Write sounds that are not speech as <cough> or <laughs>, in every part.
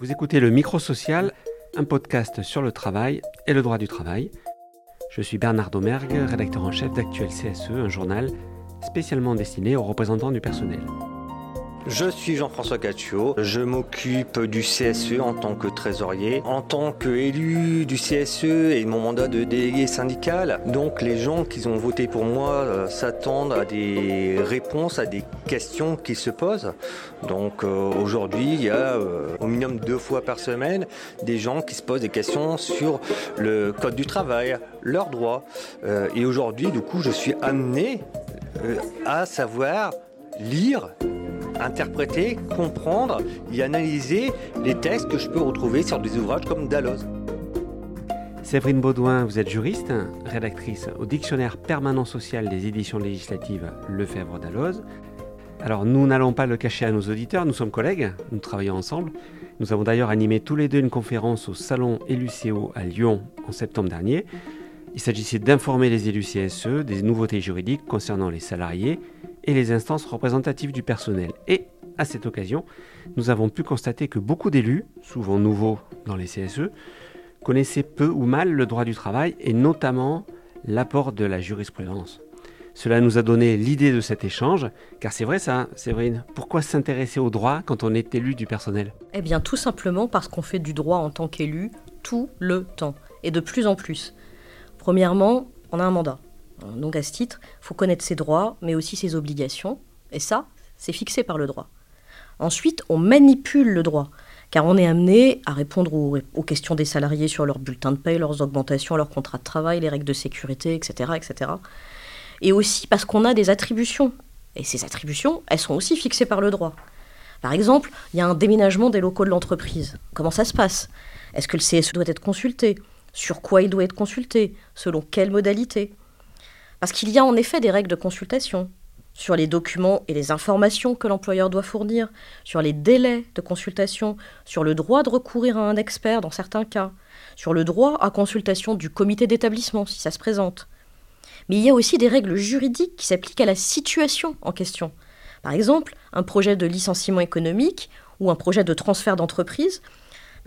Vous écoutez le Micro Social, un podcast sur le travail et le droit du travail. Je suis Bernard Domergue, rédacteur en chef d'Actuel CSE, un journal spécialement destiné aux représentants du personnel. Je suis Jean-François Caccio, je m'occupe du CSE en tant que trésorier, en tant qu'élu du CSE et mon mandat de délégué syndical. Donc les gens qui ont voté pour moi euh, s'attendent à des réponses à des questions qui se posent. Donc euh, aujourd'hui, il y a euh, au minimum deux fois par semaine des gens qui se posent des questions sur le code du travail, leurs droits. et aujourd'hui, du coup, je suis amené à savoir lire interpréter, comprendre et analyser les textes que je peux retrouver sur des ouvrages comme Dalloz. Séverine Baudouin, vous êtes juriste, rédactrice au Dictionnaire permanent social des éditions législatives Lefebvre d'Alloz. Alors nous n'allons pas le cacher à nos auditeurs, nous sommes collègues, nous travaillons ensemble. Nous avons d'ailleurs animé tous les deux une conférence au Salon Eluceo à Lyon en septembre dernier. Il s'agissait d'informer les élus CSE des nouveautés juridiques concernant les salariés et les instances représentatives du personnel. Et à cette occasion, nous avons pu constater que beaucoup d'élus, souvent nouveaux dans les CSE, connaissaient peu ou mal le droit du travail et notamment l'apport de la jurisprudence. Cela nous a donné l'idée de cet échange, car c'est vrai ça, Séverine. Pourquoi s'intéresser au droit quand on est élu du personnel? Eh bien tout simplement parce qu'on fait du droit en tant qu'élu tout le temps, et de plus en plus. Premièrement, on a un mandat. Donc à ce titre, il faut connaître ses droits, mais aussi ses obligations. Et ça, c'est fixé par le droit. Ensuite, on manipule le droit, car on est amené à répondre aux, questions des salariés sur leur bulletin de paie, leurs augmentations, leurs contrats de travail, les règles de sécurité, etc. etc. Et aussi parce qu'on a des attributions. Et ces attributions, elles sont aussi fixées par le droit. Par exemple, il y a un déménagement des locaux de l'entreprise. Comment ça se passe? Est-ce que le CSE doit être consulté? Sur quoi il doit être consulté? Selon quelles modalités parce qu'il y a en effet des règles de consultation sur les documents et les informations que l'employeur doit fournir, sur les délais de consultation, sur le droit de recourir à un expert dans certains cas, sur le droit à consultation du comité d'établissement si ça se présente. Mais il y a aussi des règles juridiques qui s'appliquent à la situation en question. Par exemple, un projet de licenciement économique ou un projet de transfert d'entreprise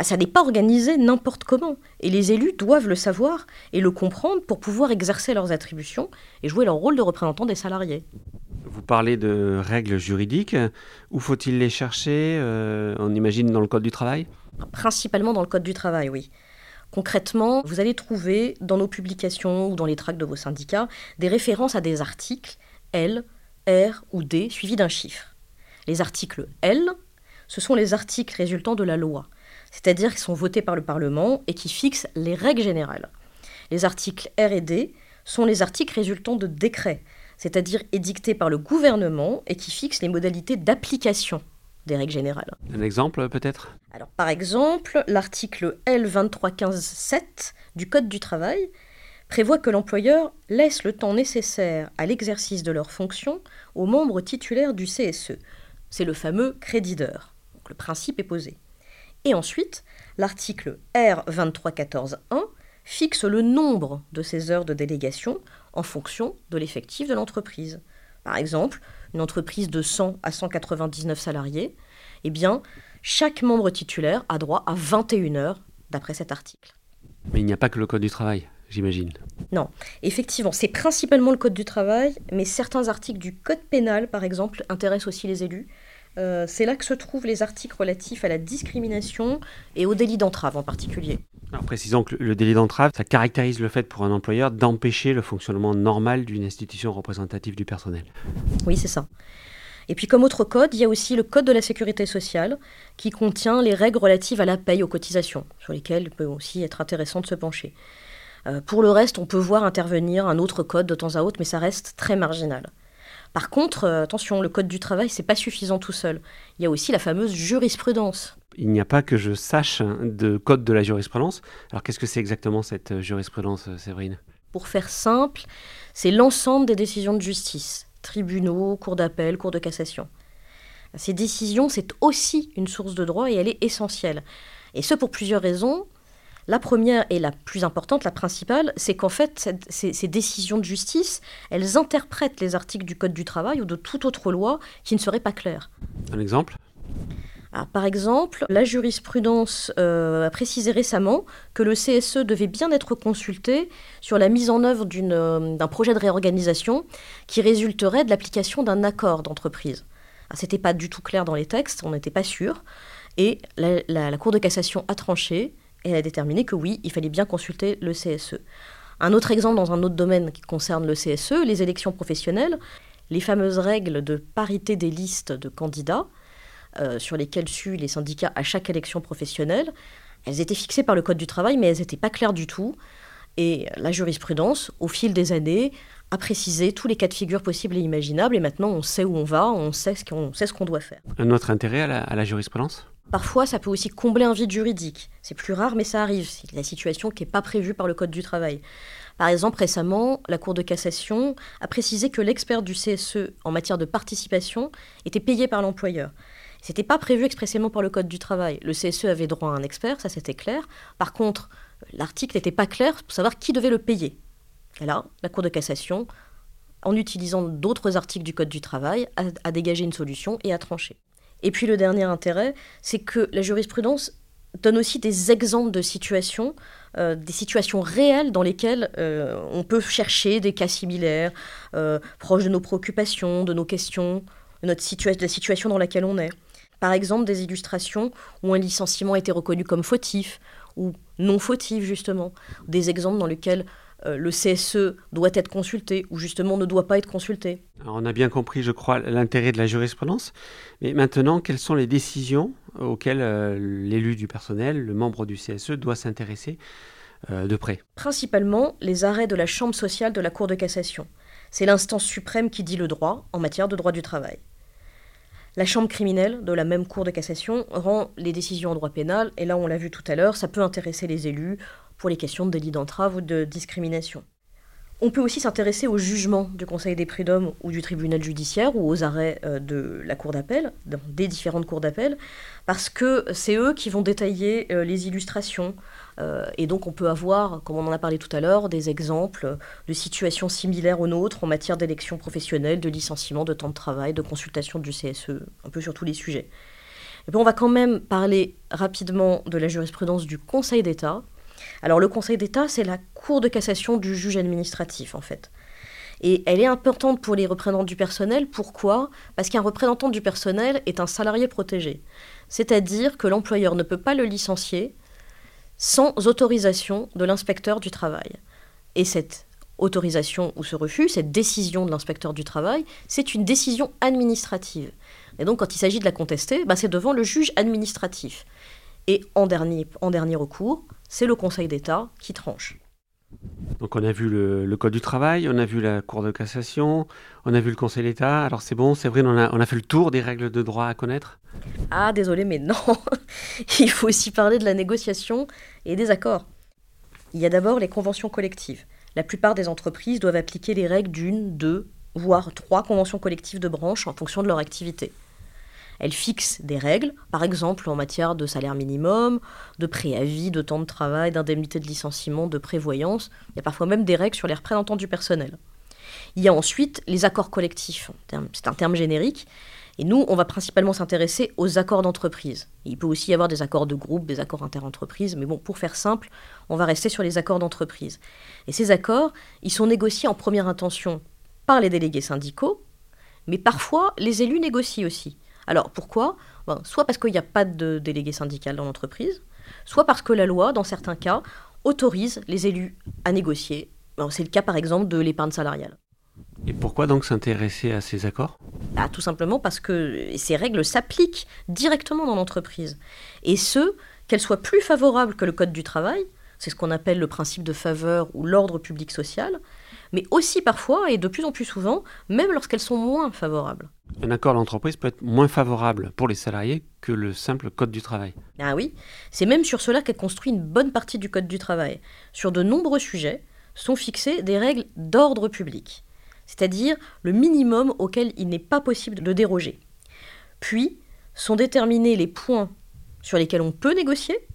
bah, ça n'est pas organisé n'importe comment. Et les élus doivent le savoir et le comprendre pour pouvoir exercer leurs attributions et jouer leur rôle de représentant des salariés. Vous parlez de règles juridiques. Où faut-il les chercher euh, On imagine dans le Code du travail? Principalement dans le Code du travail, oui. Concrètement, vous allez trouver dans nos publications ou dans les tracts de vos syndicats des références à des articles L, R ou D suivis d'un chiffre. Les articles L, ce sont les articles résultant de la loi c'est-à-dire qu'ils sont votés par le Parlement et qui fixent les règles générales. Les articles R et D sont les articles résultant de décrets, c'est-à-dire édictés par le gouvernement et qui fixent les modalités d'application des règles générales. Un exemple peut-être? Alors par exemple, l'article L2315-7 du Code du travail prévoit que l'employeur laisse le temps nécessaire à l'exercice de leurs fonctions aux membres titulaires du CSE. C'est le fameux crédit d'heure. Le principe est posé. Et ensuite, l'article R2314.1 fixe le nombre de ces heures de délégation en fonction de l'effectif de l'entreprise. Par exemple, une entreprise de 100 à 199 salariés, eh bien, chaque membre titulaire a droit à 21 heures d'après cet article. Mais il n'y a pas que le Code du travail, j'imagine. Non, effectivement, c'est principalement le Code du travail, mais certains articles du Code pénal, par exemple, intéressent aussi les élus. Euh, c'est là que se trouvent les articles relatifs à la discrimination et au délit d'entrave en particulier. Alors précisons que le délit d'entrave, ça caractérise le fait pour un employeur d'empêcher le fonctionnement normal d'une institution représentative du personnel. Oui, c'est ça. Et puis comme autre code, il y a aussi le code de la sécurité sociale qui contient les règles relatives à la paye aux cotisations, sur lesquelles il peut aussi être intéressant de se pencher. Euh, pour le reste, on peut voir intervenir un autre code de temps à autre, mais ça reste très marginal. Par contre, euh, attention, le code du travail, c'est pas suffisant tout seul. Il y a aussi la fameuse jurisprudence. Il n'y a pas que je sache de code de la jurisprudence. Alors qu'est-ce que c'est exactement cette euh, jurisprudence, euh, Séverine? Pour faire simple, c'est l'ensemble des décisions de justice, tribunaux, cours d'appel, cours de cassation. Ces décisions, c'est aussi une source de droit et elle est essentielle. Et ce pour plusieurs raisons. La première et la plus importante, la principale, c'est qu'en fait, ces, décisions de justice, elles interprètent les articles du Code du travail ou de toute autre loi qui ne seraient pas clairs. Un exemple? Par exemple, la jurisprudence euh, a précisé récemment que le CSE devait bien être consulté sur la mise en œuvre euh, d'un projet de réorganisation qui résulterait de l'application d'un accord d'entreprise. Ce n'était pas du tout clair dans les textes, on n'était pas sûr. Et la, la Cour de cassation a tranché et a déterminé que oui, il fallait bien consulter le CSE. Un autre exemple dans un autre domaine qui concerne le CSE, les élections professionnelles, les fameuses règles de parité des listes de candidats euh, sur lesquelles suent les syndicats à chaque élection professionnelle, elles étaient fixées par le Code du travail, mais elles n'étaient pas claires du tout. Et la jurisprudence, au fil des années, a précisé tous les cas de figure possibles et imaginables, et maintenant on sait où on va, on sait ce qu'on, sait ce qu'on doit faire. Un autre intérêt à la, jurisprudence? Parfois, ça peut aussi combler un vide juridique. C'est plus rare, mais ça arrive. C'est la situation qui n'est pas prévue par le Code du travail. Par exemple, récemment, la Cour de cassation a précisé que l'expert du CSE en matière de participation était payé par l'employeur. C'était pas prévu expressément par le Code du travail. Le CSE avait droit à un expert, ça c'était clair. Par contre, l'article n'était pas clair pour savoir qui devait le payer. Et là, la Cour de cassation, en utilisant d'autres articles du Code du travail, a, dégagé une solution et a tranché. Et puis le dernier intérêt, c'est que la jurisprudence donne aussi des exemples de situations, euh, des situations réelles dans lesquelles euh, on peut chercher des cas similaires, euh, proches de nos préoccupations, de nos questions, de, de la situation dans laquelle on est. Par exemple, des illustrations où un licenciement a été reconnu comme fautif ou non fautif, justement. Des exemples dans lesquels euh, le CSE doit être consulté ou justement ne doit pas être consulté. on a bien compris, je crois, l'intérêt de la jurisprudence. Mais maintenant, quelles sont les décisions auxquelles euh, l'élu du personnel, le membre du CSE, doit s'intéresser euh, de près? Principalement les arrêts de la Chambre sociale de la Cour de cassation. C'est l'instance suprême qui dit le droit en matière de droit du travail. La chambre criminelle de la même cour de cassation rend les décisions en droit pénal, et là on l'a vu tout à l'heure, ça peut intéresser les élus pour les questions de délit d'entrave ou de discrimination. On peut aussi s'intéresser au jugement du Conseil des prud'hommes ou du tribunal judiciaire ou aux arrêts euh, de la cour d'appel, des différentes cours d'appel, parce que c'est eux qui vont détailler euh, les illustrations. Euh, et donc on peut avoir, comme on en a parlé tout à l'heure, des exemples de situations similaires aux nôtres en matière d'élection professionnelle, de licenciement, de temps de travail, de consultation du CSE, un peu sur tous les sujets. Et puis on va quand même parler rapidement de la jurisprudence du Conseil d'État, alors le Conseil d'État, c'est la cour de cassation du juge administratif, en fait. Et elle est importante pour les représentants du personnel. Pourquoi? Parce qu'un représentant du personnel est un salarié protégé. C'est-à-dire que l'employeur ne peut pas le licencier sans autorisation de l'inspecteur du travail. Et cette autorisation ou ce refus, cette décision de l'inspecteur du travail, c'est une décision administrative. Et donc quand il s'agit de la contester, bah, c'est devant le juge administratif. Et en dernier, en dernier recours, c'est le Conseil d'État qui tranche. Donc on a vu le, Code du travail, on a vu la Cour de cassation, on a vu le Conseil d'État. Alors c'est bon, c'est vrai, on a, on a fait le tour des règles de droit à connaître? Ah désolé, mais non. <laughs> Il faut aussi parler de la négociation et des accords. Il y a d'abord les conventions collectives. La plupart des entreprises doivent appliquer les règles d'une, deux, voire trois conventions collectives de branche en fonction de leur activité. Elle fixe des règles, par exemple en matière de salaire minimum, de préavis, de temps de travail, d'indemnité de licenciement, de prévoyance. Il y a parfois même des règles sur les représentants du personnel. Il y a ensuite les accords collectifs. C'est un terme générique. Et nous, on va principalement s'intéresser aux accords d'entreprise. Il peut aussi y avoir des accords de groupe, des accords interentreprises, mais bon, pour faire simple, on va rester sur les accords d'entreprise. Et ces accords, ils sont négociés en première intention par les délégués syndicaux, mais parfois les élus négocient aussi. Alors pourquoi? Soit parce qu'il n'y a pas de délégué syndical dans l'entreprise, soit parce que la loi, dans certains cas, autorise les élus à négocier. C'est le cas par exemple de l'épargne salariale. Et pourquoi donc s'intéresser à ces accords? Bah, Tout simplement parce que ces règles s'appliquent directement dans l'entreprise. Et ce, qu'elles soient plus favorables que le Code du travail, c'est ce qu'on appelle le principe de faveur ou l'ordre public social, mais aussi parfois, et de plus en plus souvent, même lorsqu'elles sont moins favorables. Un accord d'entreprise peut être moins favorable pour les salariés que le simple Code du travail. Ah oui, c'est même sur cela qu'est construit une bonne partie du Code du travail. Sur de nombreux sujets sont fixées des règles d'ordre public, c'est-à-dire le minimum auquel il n'est pas possible de déroger. Puis sont déterminés les points sur lesquels on peut négocier,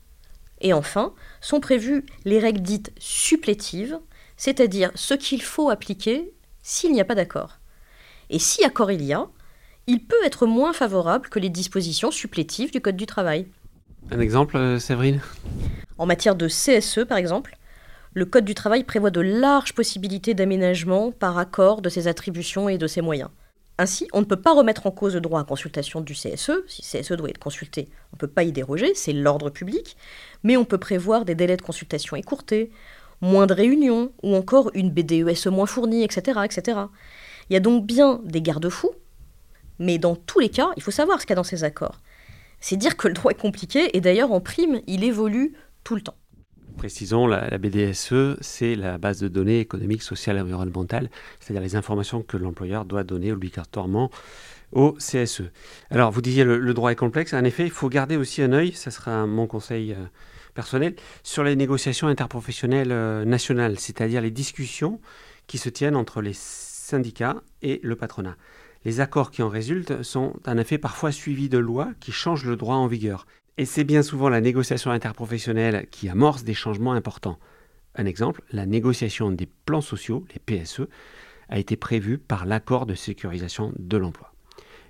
et enfin sont prévues les règles dites supplétives, c'est-à-dire ce qu'il faut appliquer s'il n'y a pas d'accord. Et si accord il y a, il peut être moins favorable que les dispositions supplétives du Code du travail. Un exemple, euh, Séverine? En matière de CSE, par exemple, le Code du travail prévoit de larges possibilités d'aménagement par accord de ses attributions et de ses moyens. Ainsi, on ne peut pas remettre en cause le droit à consultation du CSE. Si le CSE doit être consulté, on ne peut pas y déroger, c'est l'ordre public. Mais on peut prévoir des délais de consultation écourtés, moins de réunions, ou encore une BDESE moins fournie, etc., etc. Il y a donc bien des garde-fous, mais dans tous les cas, il faut savoir ce qu'il y a dans ces accords. C'est dire que le droit est compliqué, et d'ailleurs en prime, il évolue tout le temps. Précisons, la, BDSE, c'est la base de données économiques, sociales et environnementales, c'est-à-dire les informations que l'employeur doit donner obligatoirement au CSE. Alors, vous disiez le, le droit est complexe. En effet, il faut garder aussi un œil, ça sera mon conseil euh, personnel, sur les négociations interprofessionnelles euh, nationales, c'est-à-dire les discussions qui se tiennent entre les syndicats et le patronat. Les accords qui en résultent sont en effet parfois suivis de lois qui changent le droit en vigueur. Et c'est bien souvent la négociation interprofessionnelle qui amorce des changements importants. Un exemple, la négociation des plans sociaux, les PSE, a été prévue par l'accord de sécurisation de l'emploi.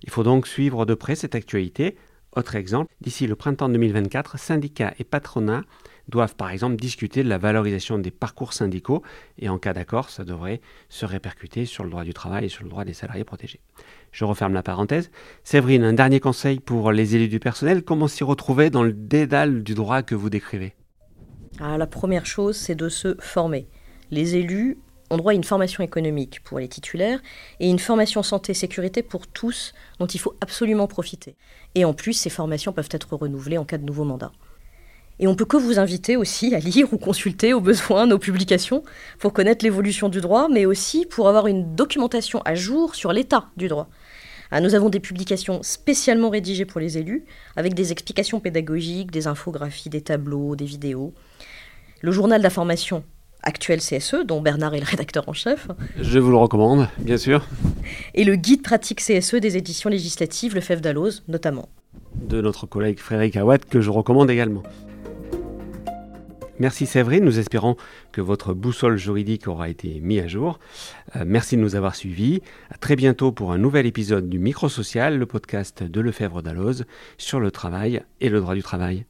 Il faut donc suivre de près cette actualité. Autre exemple, d'ici le printemps 2024, syndicats et patronats doivent par exemple discuter de la valorisation des parcours syndicaux et en cas d'accord, ça devrait se répercuter sur le droit du travail et sur le droit des salariés protégés. Je referme la parenthèse. Séverine, un dernier conseil pour les élus du personnel, comment s'y retrouver dans le dédale du droit que vous décrivez? Ah, La première chose, c'est de se former. Les élus ont droit à une formation économique pour les titulaires et une formation santé-sécurité pour tous dont il faut absolument profiter. Et en plus, ces formations peuvent être renouvelées en cas de nouveau mandat. Et on peut que vous inviter aussi à lire ou consulter au besoin nos publications pour connaître l'évolution du droit, mais aussi pour avoir une documentation à jour sur l'état du droit. Ah, nous avons des publications spécialement rédigées pour les élus, avec des explications pédagogiques, des infographies, des tableaux, des vidéos. Le journal d'information actuel CSE, dont Bernard est le rédacteur en chef. Je vous le recommande, bien sûr. Et le guide pratique CSE des éditions législatives, le FEF d'Alloz, notamment. De notre collègue Frédéric Awad, que je recommande également. Merci Séverine, nous espérons que votre boussole juridique aura été mise à jour. Euh, merci de nous avoir suivis. À très bientôt pour un nouvel épisode du Micro Social, le podcast de Lefebvre d'Alloz sur le travail et le droit du travail.